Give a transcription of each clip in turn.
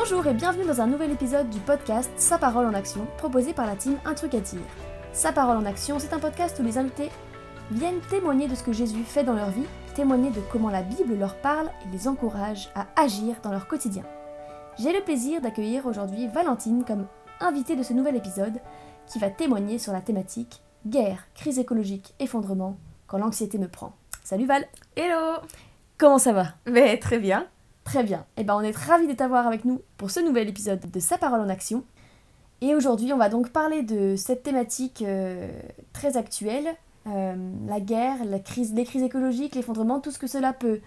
Bonjour et bienvenue dans un nouvel épisode du podcast Sa parole en action, proposé par la team Un truc à dire. Sa parole en action, c'est un podcast où les invités viennent témoigner de ce que Jésus fait dans leur vie, témoigner de comment la Bible leur parle et les encourage à agir dans leur quotidien. J'ai le plaisir d'accueillir aujourd'hui Valentine comme invitée de ce nouvel épisode qui va témoigner sur la thématique guerre, crise écologique, effondrement, quand l'anxiété me prend. Salut Val Hello Comment ça va? Mais très bien. Très bien. Et ben on est ravis de t'avoir avec nous pour ce nouvel épisode de Sa parole en action. Et aujourd'hui, on va donc parler de cette thématique euh, très actuelle, euh, la guerre, la crise, les crises écologiques, l'effondrement, tout ce que cela peut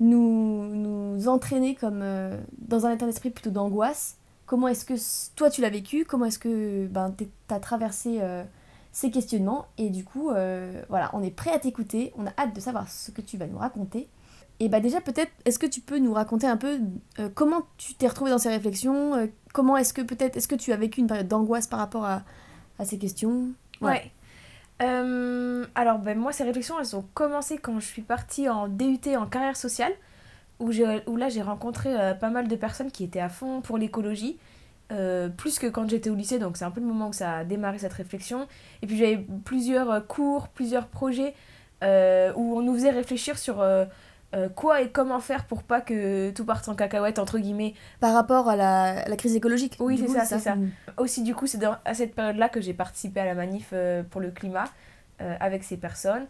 nous, nous entraîner comme euh, dans un état d'esprit plutôt d'angoisse. Comment est-ce que toi tu l'as vécu? Comment est-ce que ben, tu as traversé ces questionnements? Et du coup, voilà, on est prêt à t'écouter, on a hâte de savoir ce que tu vas nous raconter. Et bah déjà peut-être, est-ce que tu peux nous raconter un peu euh, comment tu t'es retrouvé dans ces réflexions euh, Comment est-ce que peut-être, est-ce que tu as vécu une période d'angoisse par rapport à, à ces questions? Ouais. Euh, alors ben, moi ces réflexions elles ont commencé quand je suis partie en DUT en carrière sociale où, où là j'ai rencontré pas mal de personnes qui étaient à fond pour l'écologie. plus que quand j'étais au lycée, donc c'est un peu le moment où ça a démarré cette réflexion. Et puis j'avais plusieurs cours, plusieurs projets où on nous faisait réfléchir sur quoi et comment faire pour pas que tout parte en cacahuète entre guillemets. Par rapport à la, crise écologique. Oui c'est ça c'est ça. aussi du coup c'est à cette période là que j'ai participé à la manif euh, pour le climat euh, avec ces personnes.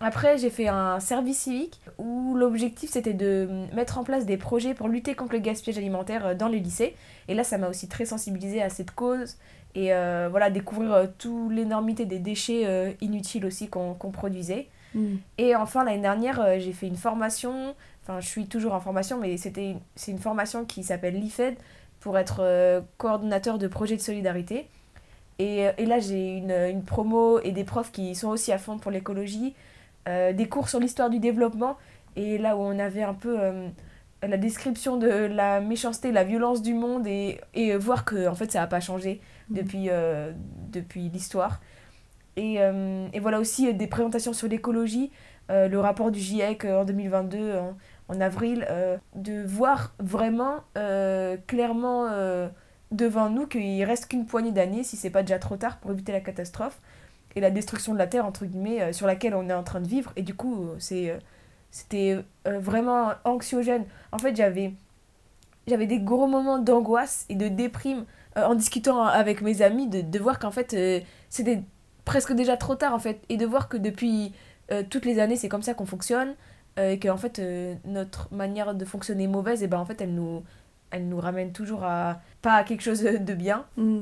Après j'ai fait un service civique où l'objectif c'était de mettre en place des projets pour lutter contre le gaspillage alimentaire dans les lycées. Et là ça m'a aussi très sensibilisée à cette cause et voilà découvrir toute l'énormité des déchets inutiles aussi qu'on produisait Mm. Et enfin, l'année dernière, euh, j'ai fait une formation, enfin, je suis toujours en formation, mais c'était c'est une formation qui s'appelle l'IFED pour être euh, coordonnateur de projet de solidarité. Et, euh, et là, j'ai une, une, promo et des profs qui sont aussi à fond pour l'écologie, des cours sur l'histoire du développement, et là où on avait un peu la description de la méchanceté, la violence du monde, et, et voir que en fait, ça n'a pas changé mm. depuis, depuis l'histoire. Et, euh, et, voilà aussi euh, des présentations sur l'écologie, euh, le rapport du GIEC en 2022, en, avril, de voir vraiment clairement devant nous qu'il reste qu'une poignée d'années, si c'est pas déjà trop tard, pour éviter la catastrophe et la destruction de la Terre, entre guillemets, sur laquelle on est en train de vivre. Et du coup, c'est c'était vraiment anxiogène. En fait, j'avais j'avais des gros moments d'angoisse et de déprime en discutant avec mes amis, de, de voir qu'en fait, c'était presque déjà trop tard en fait. Et de voir que depuis euh, toutes les années, c'est comme ça qu'on fonctionne. Euh, et que en fait, euh, notre manière de fonctionner est mauvaise, et ben en fait, elle nous, elle nous ramène toujours à pas à quelque chose de bien. Mm.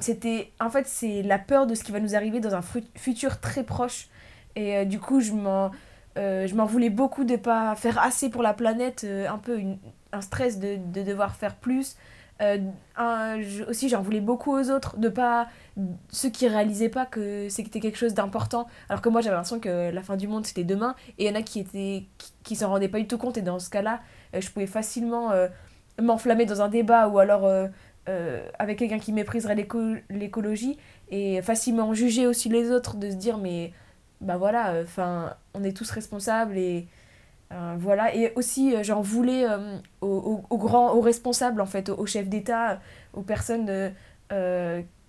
c'était en fait c'est la peur de ce qui va nous arriver dans un futur très proche et du coup je m'en je m'en voulais beaucoup de pas faire assez pour la planète un peu une, un stress de, de devoir faire plus euh, aussi, j'en voulais beaucoup aux autres, de pas. ceux qui réalisaient pas que c'était quelque chose d'important. Alors que moi, j'avais l'impression que la fin du monde c'était demain. Et il y en a qui qui, s'en rendaient pas du tout compte. Et dans ce cas-là, euh, je pouvais facilement euh, m'enflammer dans un débat ou alors avec quelqu'un qui mépriserait l'écologie et facilement juger aussi les autres, de se dire, mais bah voilà, enfin, on est tous responsables et euh, voilà, et aussi euh, j'en voulais euh, aux, aux, grands, aux responsables en fait, aux, chefs d'État, aux personnes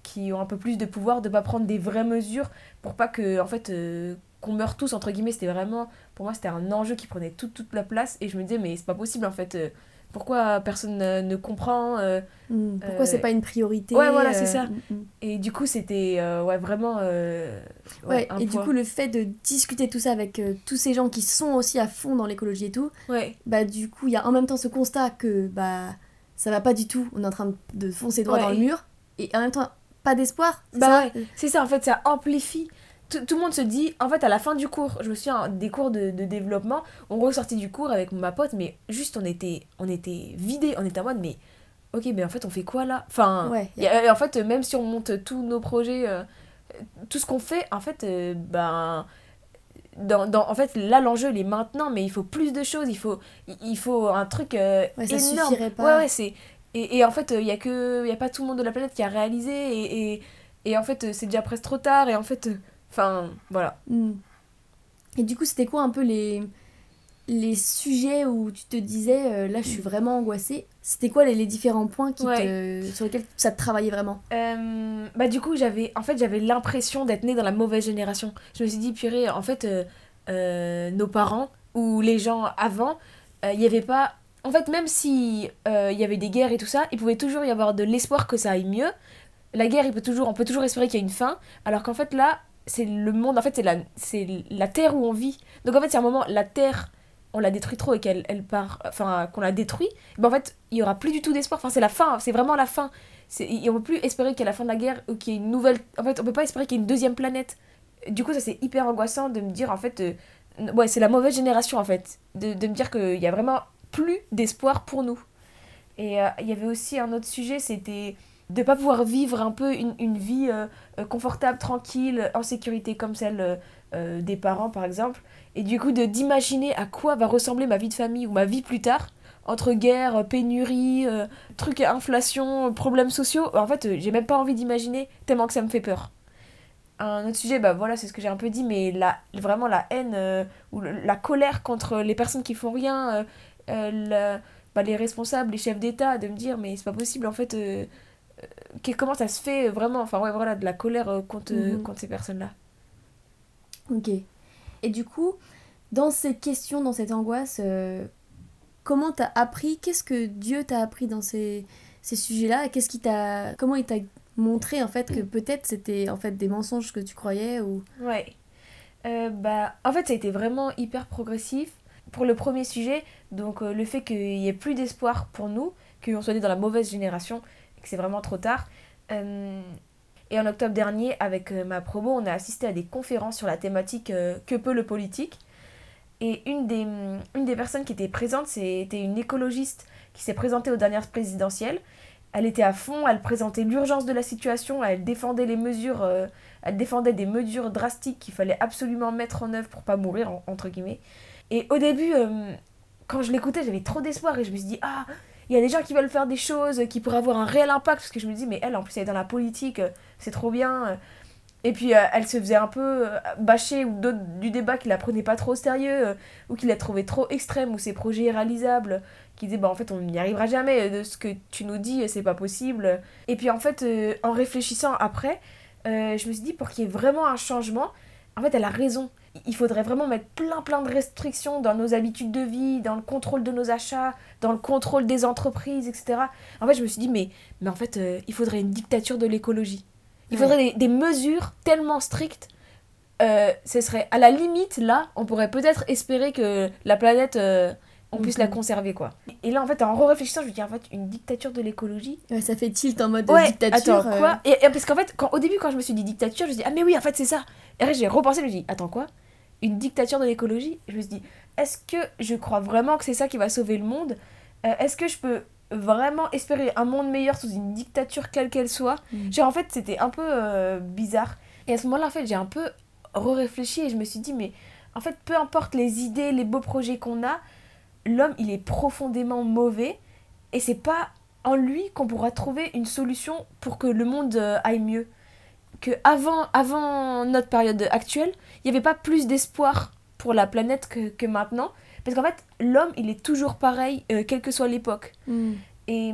qui ont un peu plus de pouvoir, de pas prendre des vraies mesures pour pas que en fait qu'on meure tous entre guillemets. C'était vraiment, pour moi c'était un enjeu qui prenait toute toute la place et je me disais mais c'est pas possible en fait pourquoi personne ne comprend euh, hmm, Pourquoi c'est euh, pas une priorité Ouais, voilà, c'est euh, ça. Hmm, hmm. Et du coup, c'était ouais, vraiment. ouais, et du coup, le fait de discuter tout ça avec tous ces gens qui sont aussi à fond dans l'écologie et tout, ouais. bah du coup, il y a en même temps ce constat que bah ça va pas du tout, on est en train de foncer droit dans le mur, et en même temps, pas d'espoir. Bah ouais, c'est ça, en fait, ça amplifie tout le monde se dit, en fait, à la fin du cours, je me souviens des cours de, de développement, on ressortit du cours avec ma pote, mais juste on était, on était vidé, on était en mode, mais ok, mais en fait, on fait quoi là? Enfin, en fait, même si on monte tous nos projets, euh, tout ce qu'on fait, en fait, euh, ben. Dans, dans, en fait, là, l'enjeu, il est maintenant, mais il faut plus de choses, il faut, il faut un truc euh, ouais, ça énorme. Suffirait pas. Ouais, ouais, c'est. Et, et, en fait, il n'y a, que, y a pas tout le monde de la planète qui a réalisé, et, et, et en fait, c'est déjà presque trop tard, et en fait Enfin, voilà. Hmm. Et du coup, c'était quoi un peu les, les sujets où tu te disais euh, là je suis vraiment angoissée, c'était quoi les, les différents points qui te- sur lesquels ça te travaillait vraiment? Euh, bah du coup j'avais en fait j'avais l'impression d'être née dans la mauvaise génération. Je me suis dit purée en fait euh, nos parents ou les gens avant il y avait pas en fait même si euh, il y avait des guerres et tout ça il pouvait toujours y avoir de l'espoir que ça aille mieux. La guerre il peut toujours on peut toujours espérer qu'il y a une fin alors qu'en fait là c'est le monde en fait c'est la la terre où on vit. Donc en fait c'est un moment la terre on la détruit trop et qu'elle elle part enfin qu'on la détruit ben en fait il y aura plus du tout d'espoir. Enfin c'est la fin c'est vraiment la fin. Et on peut plus espérer qu'à la fin de la guerre ou qu'il y ait une nouvelle en fait on peut pas espérer qu'il y ait une deuxième planète. Du coup ça c'est hyper angoissant de me dire en fait euh, ouais c'est la mauvaise génération en fait de, de me dire qu'il y a vraiment plus d'espoir pour nous. Et euh, il y avait aussi un autre sujet c'était de pas pouvoir vivre un peu une, une vie euh, euh, confortable tranquille en sécurité comme celle euh, des parents par exemple et du coup de d'imaginer à quoi va ressembler ma vie de famille ou ma vie plus tard entre guerre, pénurie, trucs inflation, problèmes sociaux. En fait, j'ai même pas envie d'imaginer tellement que ça me fait peur. Un autre sujet, bah voilà, c'est ce que j'ai un peu dit, mais la, vraiment la haine ou la colère contre les personnes qui font rien, la- bah, les responsables, les chefs d'État, de me dire, mais c'est pas possible en fait, comment ça se fait vraiment, enfin ouais, voilà, de la colère euh, contre, euh, Mhm. contre ces personnes-là. Ok. Et du coup, dans ces questions, dans cette angoisse, euh, comment t'as appris Qu'est-ce que Dieu t'a appris dans ces, ces sujets-là? Et Qu'est-ce qui t'a Comment il t'a montré en fait que peut-être c'était en fait des mensonges que tu croyais ou? Ouais. Euh, bah, en fait, ça a été vraiment hyper progressif. Pour le premier sujet, donc euh, le fait qu'il n'y ait plus d'espoir pour nous, qu'on soit né dans la mauvaise génération, c'est vraiment trop tard. Euh, et en octobre dernier, avec euh, ma promo, on a assisté à des conférences sur la thématique euh, Que peut le politique Et une des, une des personnes qui était présente, c'était une écologiste qui s'est présentée aux dernières présidentielles. Elle était à fond, elle présentait l'urgence de la situation, elle défendait les mesures, elle défendait des mesures drastiques qu'il fallait absolument mettre en œuvre pour pas mourir, en- entre guillemets. Et au début, quand je l'écoutais, j'avais trop d'espoir et je me suis dit, ah, il y a des gens qui veulent faire des choses qui pourraient avoir un réel impact, parce que je me dis, mais elle, en plus, elle est dans la politique, euh, c'est trop bien. Et puis, euh, elle se faisait un peu euh, bâcher ou du débat qui la prenait pas trop au sérieux, euh, ou qui la trouvait trop extrême, ou ses projets irréalisables, qui disaient, bah en fait, on n'y arrivera jamais, euh, de ce que tu nous dis, euh, c'est pas possible. Et puis, en fait, euh, en réfléchissant après, euh, je me suis dit, pour qu'il y ait vraiment un changement, en fait, elle a raison. Il faudrait vraiment mettre plein plein de restrictions dans nos habitudes de vie, dans le contrôle de nos achats, dans le contrôle des entreprises, etc. En fait, je me suis dit, mais, mais en fait, euh, il faudrait une dictature de l'écologie. Il Ouais. faudrait des, des mesures tellement strictes. euh, ce serait à la limite, là, on pourrait peut-être espérer que la planète, euh, on puisse la Mhm. conserver, quoi. Et là, en fait, en réfléchissant, je me dis, en fait, une dictature de l'écologie, Ouais, ça fait tilt en mode Ouais, dictature. attends, euh, quoi? Et, et parce qu'en fait, quand, au début, quand je me suis dit dictature, je me suis dit, ah, mais oui, en fait, c'est ça. Et après, j'ai repensé, je me suis dit, attends, quoi? Une dictature de l'écologie Je me suis dit, est-ce que je crois vraiment que c'est ça qui va sauver le monde? Euh, Est-ce que je peux vraiment espérer un monde meilleur sous une dictature quelle qu'elle soit? Mm. Genre, en fait, c'était un peu euh, bizarre. Et à ce moment-là, en fait, j'ai un peu réfléchi et je me suis dit, mais en fait, peu importe les idées, les beaux projets qu'on a, l'homme, il est profondément mauvais et c'est pas en lui qu'on pourra trouver une solution pour que le monde euh, aille mieux. Que avant, avant notre période actuelle, il n'y avait pas plus d'espoir pour la planète que, que maintenant. Parce qu'en fait, l'homme, il est toujours pareil, euh, quelle que soit l'époque. mm. Et,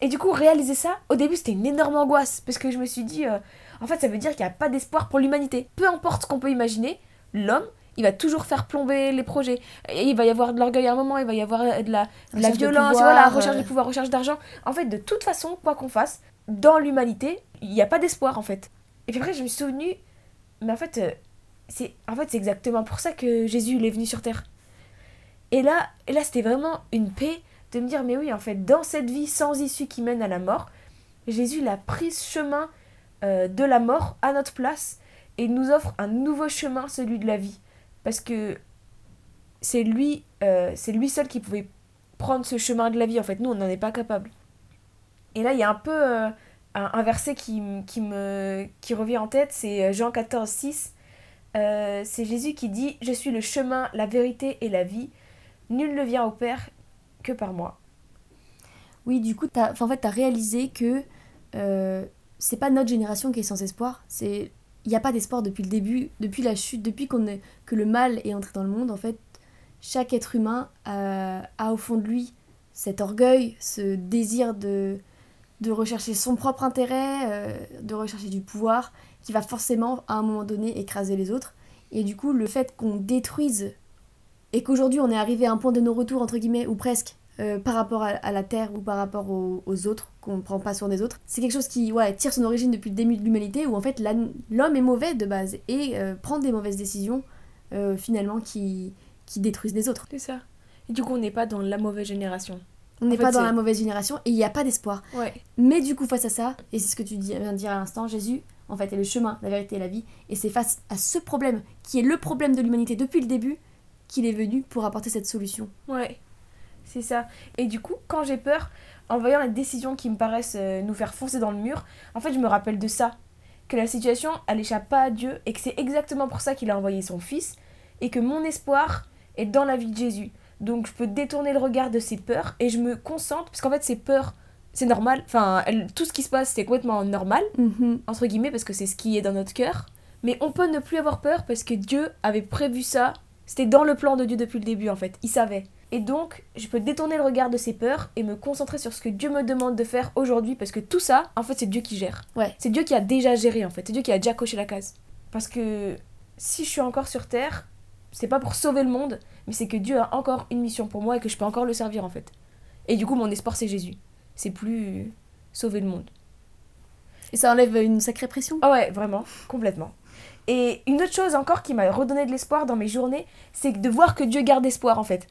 et du coup, réaliser ça, au début, c'était une énorme angoisse. Parce que je me suis dit, euh, en fait, ça veut dire qu'il n'y a pas d'espoir pour l'humanité. Peu importe ce qu'on peut imaginer, l'homme, il va toujours faire plomber les projets. Et il va y avoir de l'orgueil à un moment, il va y avoir euh, de la, de la Recherche de violence, pouvoir, voilà, recherche euh. de pouvoir, recherche d'argent. En fait, de toute façon, quoi qu'on fasse, dans l'humanité, il n'y a pas d'espoir, en fait. Et puis après, je me suis souvenue, mais en fait, euh, c'est en fait, exactement pour ça que Jésus est venu sur Terre. Et là, et là c'était vraiment une paix de me dire, mais oui, en fait, dans cette vie sans issue qui mène à la mort, Jésus il a pris ce chemin euh, de la mort à notre place et nous offre un nouveau chemin, celui de la vie. Parce que c'est lui, euh, c'est lui seul qui pouvait prendre ce chemin de la vie. En fait, nous, on n'en est pas capable. Et là, il y a un peu un, verset qui, me, qui revient en tête, c'est euh, Jean 14, 6. Euh, c'est Jésus qui dit Je suis le chemin, la vérité et la vie. Nul ne vient au Père que par moi. Oui, du coup, enfin, en fait, t'as réalisé que euh, c'est pas notre génération qui est sans espoir. Il n'y a pas d'espoir depuis le début, depuis la chute, depuis qu'on est, que le mal est entré dans le monde. En fait, chaque être humain a, a au fond de lui cet orgueil, ce désir de, de rechercher son propre intérêt, euh, de rechercher du pouvoir, qui va forcément à un moment donné écraser les autres. Et du coup, le fait qu'on détruise et qu'aujourd'hui on est arrivé à un point de non-retour, entre guillemets, ou presque, euh, par rapport à, la Terre ou par rapport aux, autres, qu'on ne prend pas soin des autres, c'est quelque chose qui ouais, tire son origine depuis le début de l'humanité, où en fait l'homme est mauvais de base et euh, prend des mauvaises décisions finalement qui, qui détruisent les autres. C'est ça. Et du coup, on n'est pas dans la mauvaise génération. On n'est pas dans la mauvaise génération et il n'y a pas d'espoir. Ouais. Mais du coup, face à ça, et c'est ce que tu viens de dire à l'instant, Jésus, en fait, est le chemin, la vérité et la vie. Et c'est face à ce problème, qui est le problème de l'humanité depuis le début, qu'il est venu pour apporter cette solution. Ouais, c'est ça. Et du coup, quand j'ai peur, en voyant les décisions qui me paraissent euh, nous faire foncer dans le mur, en fait, je me rappelle de ça. Que la situation, elle échappe pas à Dieu et que c'est exactement pour ça qu'il a envoyé son Fils et que mon espoir est dans la vie de Jésus. Donc je peux détourner le regard de ces peurs et je me concentre, parce qu'en fait, ces peurs, c'est normal. Enfin, tout ce qui se passe, c'est complètement normal, entre guillemets, parce que c'est ce qui est dans notre cœur. Mais on peut ne plus avoir peur parce que Dieu avait prévu ça. C'était dans le plan de Dieu depuis le début, en fait. Il savait. Et donc, je peux détourner le regard de ces peurs et me concentrer sur ce que Dieu me demande de faire aujourd'hui parce que tout ça, en fait, c'est Dieu qui gère. Ouais. C'est Dieu qui a déjà géré, en fait. C'est Dieu qui a déjà coché la case. Parce que si je suis encore sur Terre, c'est pas pour sauver le monde, mais c'est que Dieu a encore une mission pour moi et que je peux encore le servir, en fait. Et du coup, mon espoir, c'est Jésus. C'est plus sauver le monde. Et ça enlève une sacrée pression. Ah ouais, vraiment, complètement. Et une autre chose encore qui m'a redonné de l'espoir dans mes journées, c'est de voir que Dieu garde espoir en fait.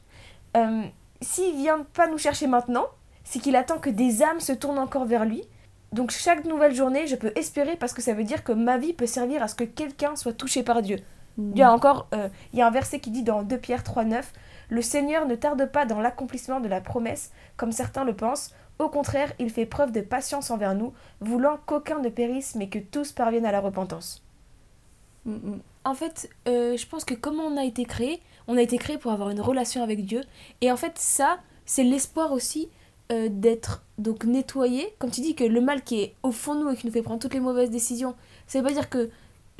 Euh, S'il vient pas nous chercher maintenant, c'est qu'il attend que des âmes se tournent encore vers lui. Donc chaque nouvelle journée, je peux espérer parce que ça veut dire que ma vie peut servir à ce que quelqu'un soit touché par Dieu. Il y a encore, euh, il y a un verset qui dit dans 2 Pierre 3,9 Le Seigneur ne tarde pas dans l'accomplissement de la promesse, comme certains le pensent. Au contraire, il fait preuve de patience envers nous, voulant qu'aucun ne périsse, mais que tous parviennent à la repentance. Mm, mm. En fait, euh, je pense que comme on a été créé, on a été créé pour avoir une relation avec Dieu. Et en fait, ça, c'est l'espoir aussi euh, d'être donc nettoyé. Comme tu dis que le mal qui est au fond de nous et qui nous fait prendre toutes les mauvaises décisions, ça veut pas dire que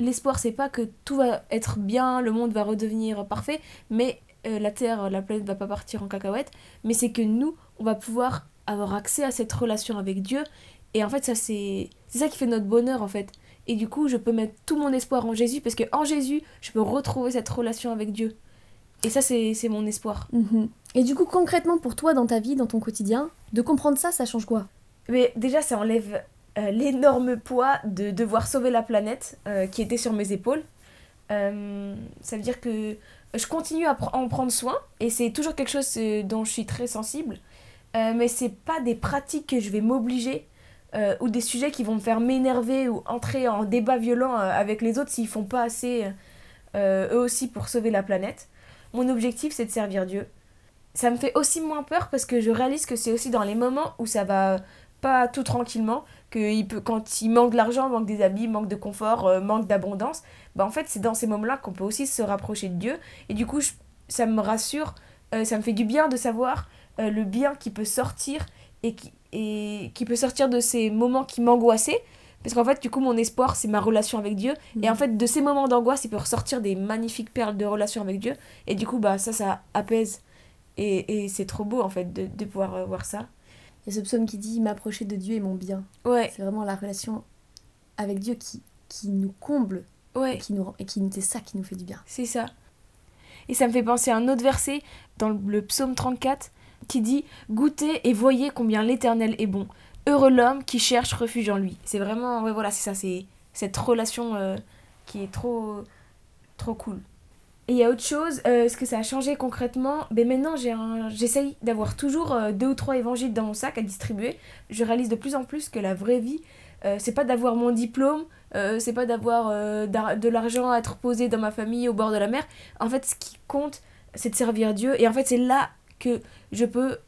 l'espoir, c'est pas que tout va être bien, le monde va redevenir parfait, mais euh, la Terre, la planète va pas partir en cacahuète. Mais c'est que nous, on va pouvoir avoir accès à cette relation avec Dieu. Et en fait, ça, c'est c'est ça qui fait notre bonheur, en fait. Et du coup, je peux mettre tout mon espoir en Jésus parce que en Jésus, je peux retrouver cette relation avec Dieu. Et ça, c'est c'est mon espoir. Mhm. Et du coup, concrètement, pour toi, dans ta vie, dans ton quotidien, de comprendre ça, ça change quoi? Mais déjà, ça enlève euh, l'énorme poids de devoir sauver la planète euh, qui était sur mes épaules. Euh, ça veut dire que je continue à en prendre soin et c'est toujours quelque chose dont je suis très sensible. Mais c'est pas des pratiques que je vais m'obliger ou des sujets qui vont me faire m'énerver ou entrer en débat violent avec les autres s'ils font pas assez eux aussi pour sauver la planète. Mon objectif c'est de servir Dieu. Ça me fait aussi moins peur parce que je réalise que c'est aussi dans les moments où ça va pas tout tranquillement, que il peut, quand il manque de l'argent, manque des habits, manque de confort, euh, manque d'abondance, bah en fait c'est dans ces moments-là qu'on peut aussi se rapprocher de Dieu. Et du coup je- ça me rassure, euh, ça me fait du bien de savoir euh, le bien qui peut sortir et qui, et qui peut sortir de ces moments qui m'angoissaient. Parce qu'en fait, du coup, mon espoir, c'est ma relation avec Dieu. Et en fait, de ces moments d'angoisse, il peut ressortir des magnifiques perles de relation avec Dieu. Et du coup, bah, ça, ça apaise. Et, et c'est trop beau, en fait, de, de pouvoir voir ça. Y a ce psaume qui dit M'approcher de Dieu est mon bien. Ouais, C'est vraiment la relation avec Dieu qui, qui nous comble et qui nous, rend- et qui, c'est ça qui nous fait du bien. c'est ça. Et ça me fait penser à un autre verset dans le psaume 34 qui dit Goûtez et voyez combien l'Éternel est bon. Heureux l'homme qui cherche refuge en lui. C'est vraiment, ouais, voilà, c'est ça, c'est cette relation euh, qui est trop, trop cool. Et il y a autre chose, euh, ce que ça a changé concrètement, ben maintenant j'essaye d'avoir toujours euh, deux ou trois évangiles dans mon sac à distribuer. Je réalise de plus en plus que la vraie vie, euh, c'est pas d'avoir mon diplôme, euh, c'est pas d'avoir de l'argent à être posé dans ma famille au bord de la mer. En fait, ce qui compte, c'est de servir Dieu. Et en fait, c'est là que je peux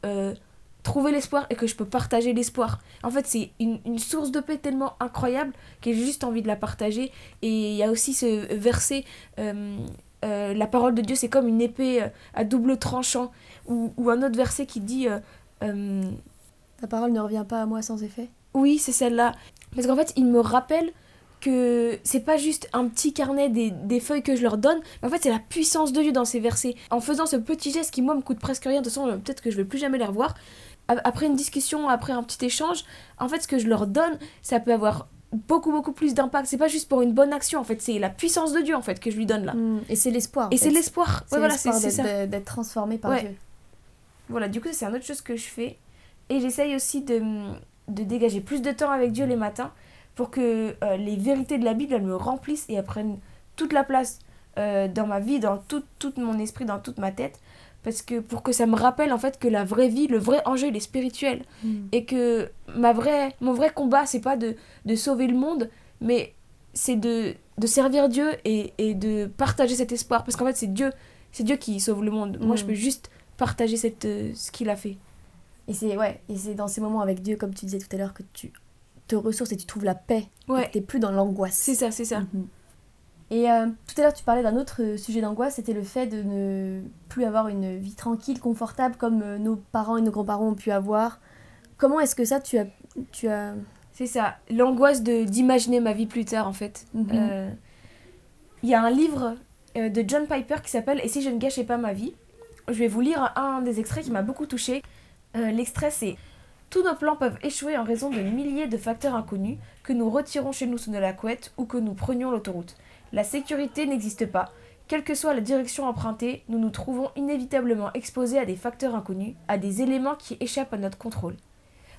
trouver l'espoir et que je peux partager l'espoir. En fait, c'est une, source de paix tellement incroyable que j'ai juste envie de la partager. Et il y a aussi ce verset, euh, la parole de Dieu, c'est comme une épée euh, à double tranchant. Ou, ou un autre verset qui dit, euh, Ta parole ne revient pas à moi sans effet. oui, c'est celle-là. Parce qu'en fait, il me rappelle que c'est pas juste un petit carnet des, des feuilles que je leur donne, mais en fait c'est la puissance de Dieu dans ces versets. En faisant ce petit geste qui moi me coûte presque rien, de toute façon peut-être que je vais plus jamais les revoir, après une discussion, après un petit échange, en fait ce que je leur donne, ça peut avoir beaucoup beaucoup plus d'impact. C'est pas juste pour une bonne action, en fait c'est la puissance de Dieu en fait que je lui donne là. Mm. Et c'est l'espoir. Et c'est l'espoir. Ouais, voilà, c'est d'être- ça. de- d'être transformé par Ouais. Dieu. Voilà, du coup, c'est une autre chose que je fais. Et j'essaye aussi de, de dégager plus de temps avec Dieu les matins pour que euh, les vérités de la Bible, elles me remplissent et elles prennent toute la place euh, dans ma vie, dans tout, tout mon esprit, dans toute ma tête. Parce que pour que ça me rappelle en fait que la vraie vie, le vrai enjeu, il est spirituel. Mm. Et que ma vraie, mon vrai combat, c'est pas de, de sauver le monde, mais c'est de, de servir Dieu et, et de partager cet espoir. Parce qu'en fait, c'est Dieu, c'est Dieu qui sauve le monde. Moi, je Mm. peux juste partager cette, euh, ce qu'il a fait. Et c'est ouais, et c'est dans ces moments avec Dieu, comme tu disais tout à l'heure, que tu te ressources et tu trouves la paix. Ouais, T'es plus dans l'angoisse. c'est ça, c'est ça. Mhm. Et euh, tout à l'heure, tu parlais d'un autre euh, sujet d'angoisse, c'était le fait de ne plus avoir une vie tranquille, confortable, comme euh, nos parents et nos grands-parents ont pu avoir. Comment est-ce que ça, tu as... Tu as... C'est ça, l'angoisse de d'imaginer ma vie plus tard en fait. Mhm. Euh, Il y a un livre euh, de John Piper qui s'appelle Et si je ne gâchais pas ma vie? Je vais vous lire un des extraits qui m'a beaucoup touché. L'extrait c'est Tous nos plans peuvent échouer en raison de milliers de facteurs inconnus que nous retirons chez nous sous de la couette ou que nous prenions l'autoroute. La sécurité n'existe pas. Quelle que soit la direction empruntée, nous nous trouvons inévitablement exposés à des facteurs inconnus, à des éléments qui échappent à notre contrôle.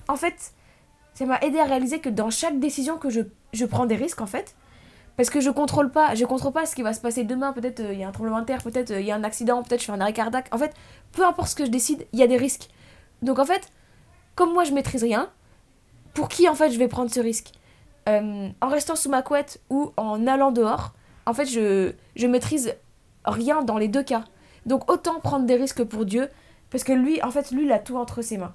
En fait, ça m'a aidé à réaliser que dans chaque décision que je, prends des risques en fait parce que je contrôle pas je contrôle pas ce qui va se passer demain peut-être euh, il y a un tremblement de terre peut-être euh, il y a un accident peut-être je fais un arrêt cardiaque en fait peu importe ce que je décide il y a des risques donc en fait comme moi je maîtrise rien pour qui en fait je vais prendre ce risque? Euh, en restant sous ma couette ou en allant dehors en fait je je maîtrise rien dans les deux cas donc autant prendre des risques pour Dieu parce que lui en fait lui il a tout entre ses mains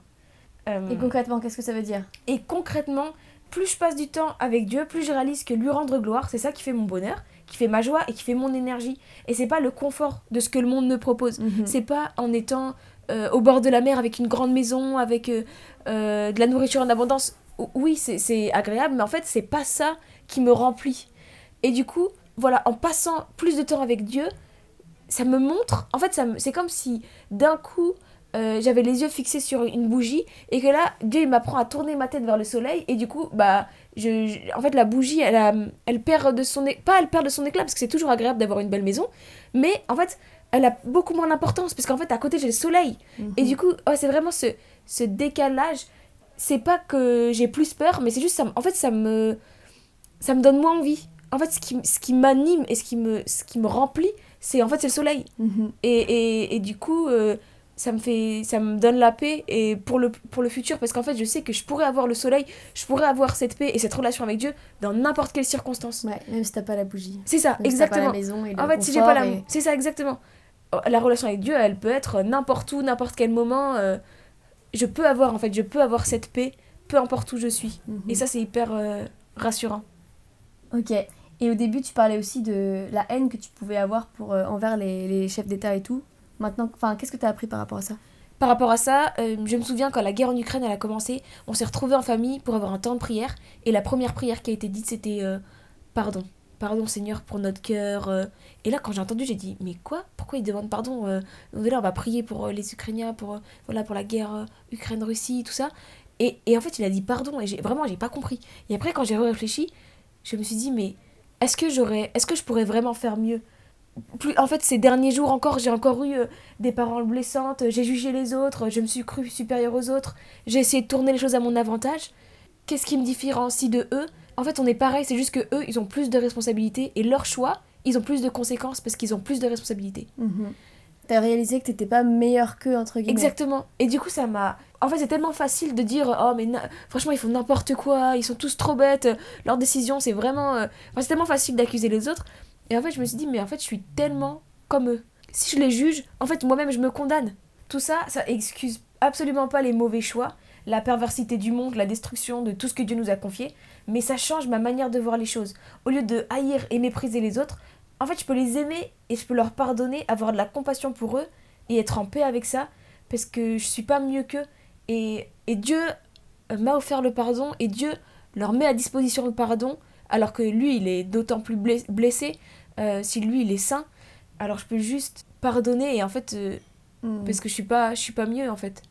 Euh, Et concrètement, qu'est-ce que ça veut dire? et concrètement, plus je passe du temps avec Dieu, plus je réalise que lui rendre gloire, c'est ça qui fait mon bonheur, qui fait ma joie et qui fait mon énergie. Et c'est pas le confort de ce que le monde me propose. Mhm. C'est pas en étant euh, au bord de la mer avec une grande maison, avec euh, de la nourriture en abondance. Oui, c'est- c'est agréable, mais en fait, c'est pas ça qui me remplit. Et du coup, voilà, en passant plus de temps avec Dieu, ça me montre. En fait, me- c'est comme si d'un coup, euh, j'avais les yeux fixés sur une bougie et que là, Dieu il m'apprend à tourner ma tête vers le soleil et du coup, bah, je, je- en fait, la bougie, elle, a- elle perd de son, pas elle perd de son éclat parce que c'est toujours agréable d'avoir une belle maison, mais en fait, elle a beaucoup moins d'importance parce qu'en fait, à côté j'ai le soleil Mhm. et du coup, ouais, c'est vraiment ce, ce décalage. C'est pas que j'ai plus peur, mais c'est juste ça. En fait, ça me, ça me donne moins envie. En fait, ce qui, ce qui m'anime et ce qui me, ce qui me remplit, c'est en fait c'est le soleil. Mhm. Et, et, et du coup, euh, ça me fait, ça me donne la paix et pour le, pour le futur parce qu'en fait, je sais que je pourrais avoir le soleil, je pourrais avoir cette paix et cette relation avec Dieu dans n'importe quelle circonstance. Ouais, même si t'as pas la bougie. C'est ça, Même si exactement. la maison et le En fait, si j'ai pas la, et- c'est ça exactement. La relation avec Dieu, elle peut être n'importe où, n'importe quel moment. euh, je peux avoir en fait, je peux avoir cette paix, peu importe où je suis. Mhm. Et ça, c'est hyper euh, rassurant. Ok. Et au début, tu parlais aussi de la haine que tu pouvais avoir pour, euh, envers les, chefs d'État et tout. Maintenant, qu'est-ce que tu as appris par rapport à ça? Par rapport à ça, euh, je me souviens quand la guerre en Ukraine a commencé, on s'est retrouvés en famille pour avoir un temps de prière. Et la première prière qui a été dite, c'était euh, Pardon. Pardon Seigneur pour notre cœur. Et là, quand j'ai entendu, j'ai dit Mais quoi? Pourquoi ils demandent pardon Donc là, on va prier pour les Ukrainiens, pour, voilà, pour la guerre Ukraine-Russie, tout ça. Et, et en fait, il a dit pardon. Et vraiment, j'ai pas compris. Et après, quand j'ai réfléchi, je me suis dit Mais est-ce que, j'aurais, est-ce que je pourrais vraiment faire mieux? Plus, en fait, ces derniers jours encore, j'ai encore eu euh, des paroles blessantes, j'ai jugé les autres, je me suis cru supérieure aux autres, j'ai essayé de tourner les choses à mon avantage. Qu'est-ce qui me différencie de eux? En fait, on est pareil, c'est juste que eux, ils ont plus de responsabilités et leurs choix, ils ont plus de conséquences parce qu'ils ont plus de responsabilités. T'as réalisé que t'étais pas meilleur qu'eux, entre guillemets. Exactement. Et du coup, ça m'a. En fait, c'est tellement facile de dire Oh, mais franchement, ils font n'importe quoi, ils sont tous trop bêtes, leurs décisions, c'est vraiment. euh, Enfin, c'est tellement facile d'accuser les autres. Et en fait, je me suis dit Mais en fait, je suis tellement comme eux. Si je les juge, en fait, moi-même, je me condamne. Tout ça, ça excuse absolument pas les mauvais choix, la perversité du monde, la destruction de tout ce que Dieu nous a confié, mais ça change ma manière de voir les choses. Au lieu de haïr et mépriser les autres, en fait, je peux les aimer et je peux leur pardonner, avoir de la compassion pour eux et être en paix avec ça parce que je suis pas mieux qu'eux. Et, et Dieu euh, m'a offert le pardon et Dieu leur met à disposition le pardon alors que lui, il est d'autant plus blessé, euh, si lui, il est sain, alors je peux juste pardonner et en fait, euh, hmm. parce que je suis pas, je suis pas mieux en fait.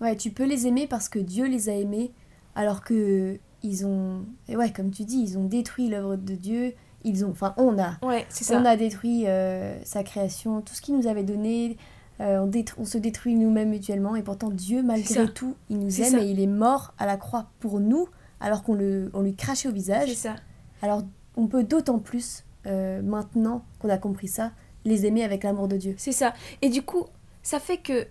Ouais, tu peux les aimer parce que Dieu les a aimés, alors que ils ont, et ouais, comme tu dis, ils ont détruit l'œuvre de Dieu. Ils ont, enfin, on a, ouais, ça. on a détruit euh, sa création, tout ce qu'il nous avait donné. On, on, se détruit nous-mêmes mutuellement et pourtant Dieu, malgré tout, il nous aime et il est mort à la croix pour nous alors qu'on on lui crachait au visage. C'est ça. Alors on peut d'autant plus, euh, maintenant qu'on a compris ça, les aimer avec l'amour de Dieu. C'est ça. Et du coup, ça fait que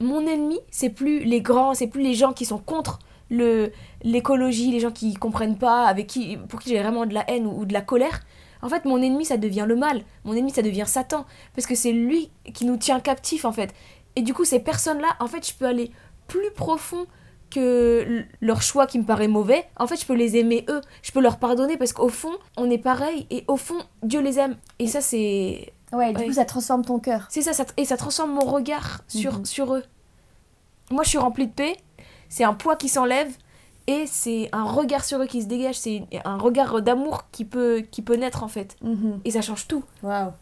mon ennemi, c'est plus les grands, c'est plus les gens qui sont contre le l'écologie, les gens qui comprennent pas, avec qui pour qui j'ai vraiment de la haine ou, de la colère. En fait, mon ennemi, ça devient le mal. Mon ennemi, ça devient Satan. Parce que c'est lui qui nous tient captifs, en fait. Et du coup, ces personnes-là, en fait, je peux aller plus profond que leur choix qui me paraît mauvais, en fait, je peux les aimer eux. Je peux leur pardonner parce qu'au fond, on est pareil et au fond, Dieu les aime. Et ça, c'est. Ouais, du coup, ça transforme ton cœur. C'est ça, et ça transforme mon regard sur, mhm. sur eux. Moi, je suis remplie de paix. C'est un poids qui s'enlève et c'est un regard sur eux qui se dégage. C'est un regard d'amour qui peut, qui peut naître en fait. Mhm. Et ça change tout. Waouh.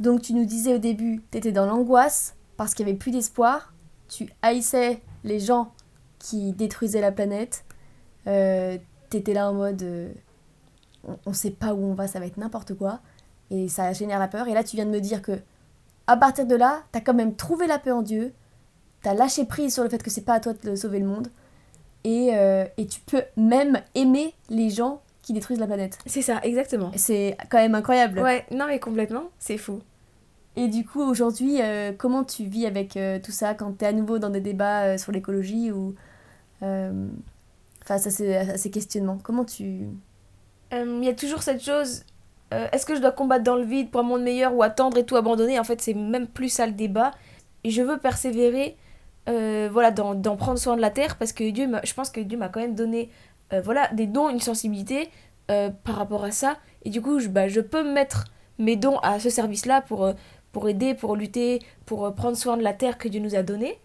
Donc, tu nous disais au début, tu étais dans l'angoisse parce qu'il n'y avait plus d'espoir. Tu haïssais les gens qui détruisait la planète. Euh, T'étais là en mode euh, on, sait pas où on va, ça va être n'importe quoi. Et ça génère la peur. Et là, tu viens de me dire que à partir de là, t'as quand même trouvé la paix en Dieu. T'as lâché prise sur le fait que c'est pas à toi de sauver le monde. Et, euh, et tu peux même aimer les gens qui détruisent la planète. C'est ça, exactement. C'est quand même incroyable. Ouais, non mais complètement, c'est fou. Et du coup, aujourd'hui, euh, comment tu vis avec tout ça quand tu es à nouveau dans des débats sur l'écologie ou euh, face à ces, questionnements? Comment tu... Euh, il y a toujours cette chose euh, est-ce que je dois combattre dans le vide pour un monde meilleur ou attendre et tout abandonner? En fait, c'est même plus ça le débat. Et je veux persévérer voilà, d'en prendre soin de la terre parce que Dieu, je pense que Dieu m'a quand même donné voilà, des dons, une sensibilité par rapport à ça. Et du coup, je, bah, je peux mettre mes dons à ce service-là pour, pour aider, pour lutter, pour prendre soin de la terre que Dieu nous a donnée.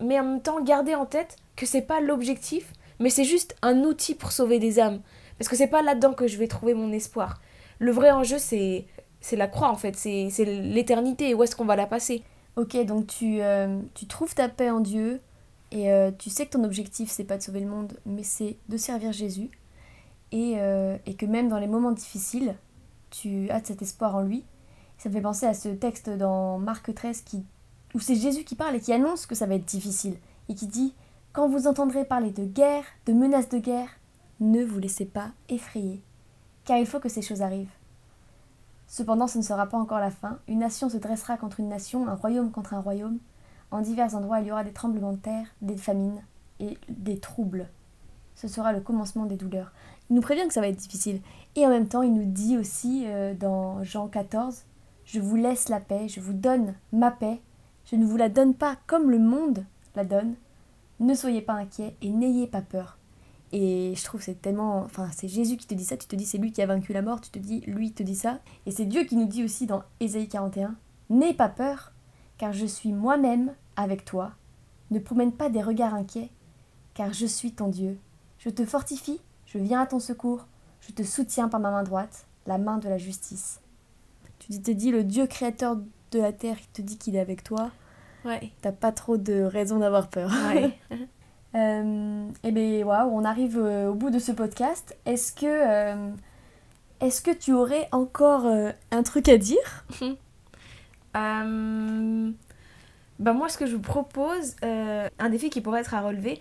Mais en même temps, garder en tête que c'est pas l'objectif, mais c'est juste un outil pour sauver des âmes. Parce que c'est pas là-dedans que je vais trouver mon espoir. Le vrai enjeu, c'est c'est la croix en fait, c'est l'éternité, où est-ce qu'on va la passer? Ok, donc tu, euh, tu trouves ta paix en Dieu, et euh, tu sais que ton objectif, c'est pas de sauver le monde, mais c'est de servir Jésus, et, euh, et, que même dans les moments difficiles, tu as cet espoir en lui. Ça me fait penser à ce texte dans Marc 13 qui, où c'est Jésus qui parle et qui annonce que ça va être difficile, et qui dit quand vous entendrez parler de guerre, de menaces de guerre, ne vous laissez pas effrayer, car il faut que ces choses arrivent. Cependant, ce ne sera pas encore la fin. Une nation se dressera contre une nation, un royaume contre un royaume. En divers endroits, il y aura des tremblements de terre, des famines et des troubles. Ce sera le commencement des douleurs. Il nous prévient que ça va être difficile. Et en même temps, il nous dit aussi euh, dans Jean 14, Je vous laisse la paix, je vous donne ma paix. Je ne vous la donne pas comme le monde la donne. Ne soyez pas inquiets et n'ayez pas peur. Et je trouve c'est tellement. Enfin, c'est Jésus qui te dit ça, tu te dis c'est lui qui a vaincu la mort, tu te dis lui te dit ça. Et c'est Dieu qui nous dit aussi dans Ésaïe 41 N'aie pas peur, car je suis moi-même avec toi. Ne promène pas des regards inquiets, car je suis ton Dieu. Je te fortifie, je viens à ton secours, je te soutiens par ma main droite, la main de la justice. Tu te dis le Dieu créateur de la terre qui te dit qu'il est avec toi. Ouais. T'as pas trop de raison d'avoir peur. Ouais. euh, et eh bien, waouh, on arrive euh, au bout de ce podcast. Est-ce que, euh, est-ce que tu aurais encore euh, un truc à dire? Bah moi, ce que je vous propose, un défi qui pourrait être à relever,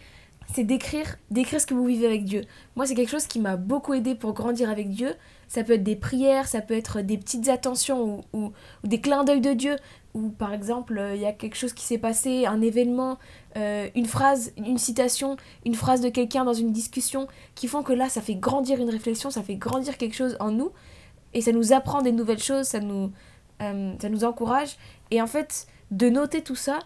c'est d'écrire, d'écrire ce que vous vivez avec Dieu. Moi, c'est quelque chose qui m'a beaucoup aidé pour grandir avec Dieu. Ça peut être des prières, ça peut être des petites attentions ou, ou des clins d'œil de Dieu où par exemple euh, il y a quelque chose qui s'est passé, un événement, euh, une phrase, une citation, une phrase de quelqu'un dans une discussion qui font que là ça fait grandir une réflexion, ça fait grandir quelque chose en nous et ça nous apprend des nouvelles choses, ça nous, euh, ça nous encourage. Et en fait de noter tout ça,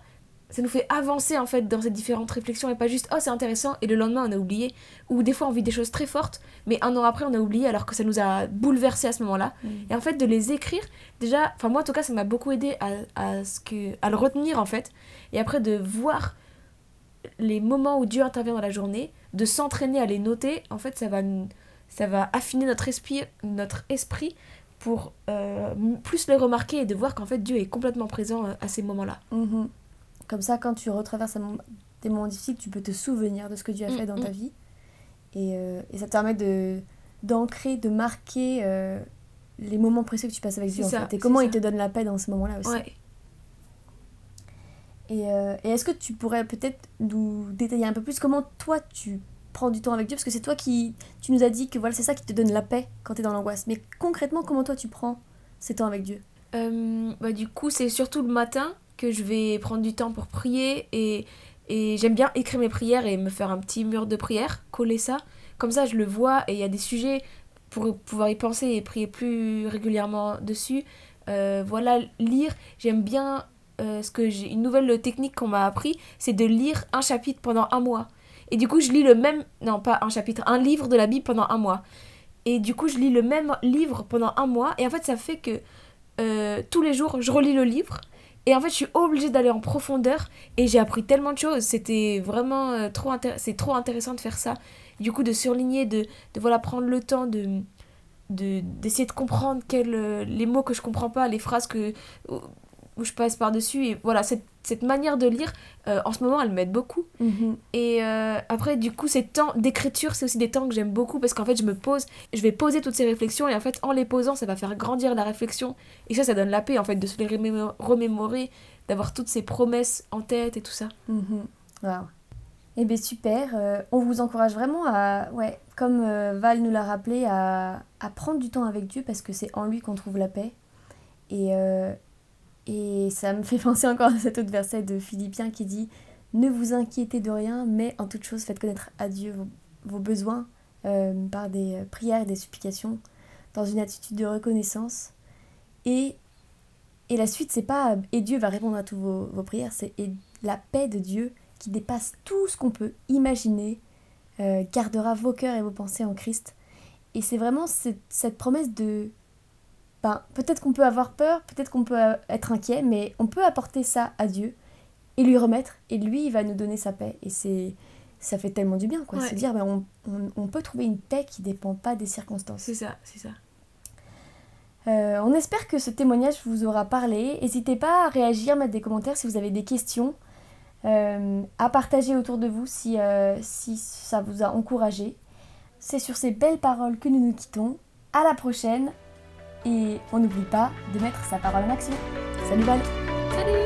ça nous fait avancer en fait dans ces différentes réflexions et pas juste oh c'est intéressant et le lendemain on a oublié ou des fois on vit des choses très fortes mais un an après on a oublié alors que ça nous a bouleversé à ce moment-là mm. et en fait de les écrire déjà enfin moi en tout cas ça m'a beaucoup aidé à, à, ce que à le retenir en fait et après de voir les moments où Dieu intervient dans la journée de s'entraîner à les noter en fait ça va ça va affiner notre esprit, notre esprit pour euh, plus le remarquer et de voir qu'en fait Dieu est complètement présent euh, à ces moments-là. Mhm. Comme ça, quand tu retraverses des moments difficiles, tu peux te souvenir de ce que Dieu a Mm, fait dans ta mm. vie. Et, euh, et ça te permet de d'ancrer, de marquer euh, les moments précieux que tu passes avec Dieu. En ça, fait. Et comment il te donne la paix dans ce moment-là aussi. Ouais. Et, euh, et est-ce que tu pourrais peut-être nous détailler un peu plus comment toi tu prends du temps avec Dieu? Parce que c'est toi qui. Tu nous as dit que voilà, c'est ça qui te donne la paix quand tu es dans l'angoisse. Mais concrètement, comment toi tu prends ces temps avec Dieu? Bah, du coup, c'est surtout le matin que je vais prendre du temps pour prier et, et j'aime bien écrire mes prières et me faire un petit mur de prière, coller ça. Comme ça, je le vois et il y a des sujets pour pouvoir y penser et prier plus régulièrement dessus. Euh, voilà, lire, j'aime bien euh, ce que j'ai une nouvelle technique qu'on m'a appris, c'est de lire un chapitre pendant un mois. Et du coup, je lis le même, non pas un chapitre, un livre de la Bible pendant un mois. Et du coup, je lis le même livre pendant un mois. Et en fait, ça fait que euh, tous les jours, je relis le livre. Et en fait, je suis obligée d'aller en profondeur. Et j'ai appris tellement de choses. C'était vraiment euh, trop, c'est trop intéressant de faire ça. Du coup, de surligner, de, voilà, prendre le temps de de- d'essayer de, comprendre quels, euh, les mots que je comprends pas, les phrases que, où, je passe par-dessus. Et voilà, cette, cette manière de lire, euh, en ce moment, elle m'aide beaucoup. Et euh, après, du coup, ces temps d'écriture, c'est aussi des temps que j'aime beaucoup parce qu'en fait, je me pose, je vais poser toutes ces réflexions et en fait, en les posant, ça va faire grandir la réflexion. Et ça, ça donne la paix en fait de se les remémo- remémorer, d'avoir toutes ces promesses en tête et tout ça. Mhm. Waouh. Eh bien super, Euh, on vous encourage vraiment à, ouais, comme euh, Val nous l'a rappelé, à, à prendre du temps avec Dieu parce que c'est en lui qu'on trouve la paix. Et, euh, et ça me fait penser encore à cet autre verset de Philippiens qui dit Ne vous inquiétez de rien, mais en toute chose faites connaître à Dieu vos, vos besoins euh, par des euh, prières et des supplications, dans une attitude de reconnaissance. Et, et la suite, c'est pas et Dieu va répondre à toutes vos, vos prières, c'est et la paix de Dieu qui dépasse tout ce qu'on peut imaginer, euh, gardera vos cœurs et vos pensées en Christ. Et c'est vraiment cette, cette promesse de... Ben, peut-être qu'on peut avoir peur, peut-être qu'on peut euh, être inquiet, mais on peut apporter ça à Dieu et lui remettre, et lui, il va nous donner sa paix. Et c'est ça fait tellement du bien, quoi. Ouais. Se dire, ben, on, on, on peut trouver une paix qui dépend pas des circonstances. C'est ça, c'est ça. Euh, on espère que ce témoignage vous aura parlé. N'hésitez pas à réagir, mettre des commentaires si vous avez des questions, euh, à partager autour de vous si, euh, si ça vous a encouragé. C'est sur ces belles paroles que nous nous quittons. À la prochaine et on n'oublie pas de mettre sa parole en action. Salut Val Salut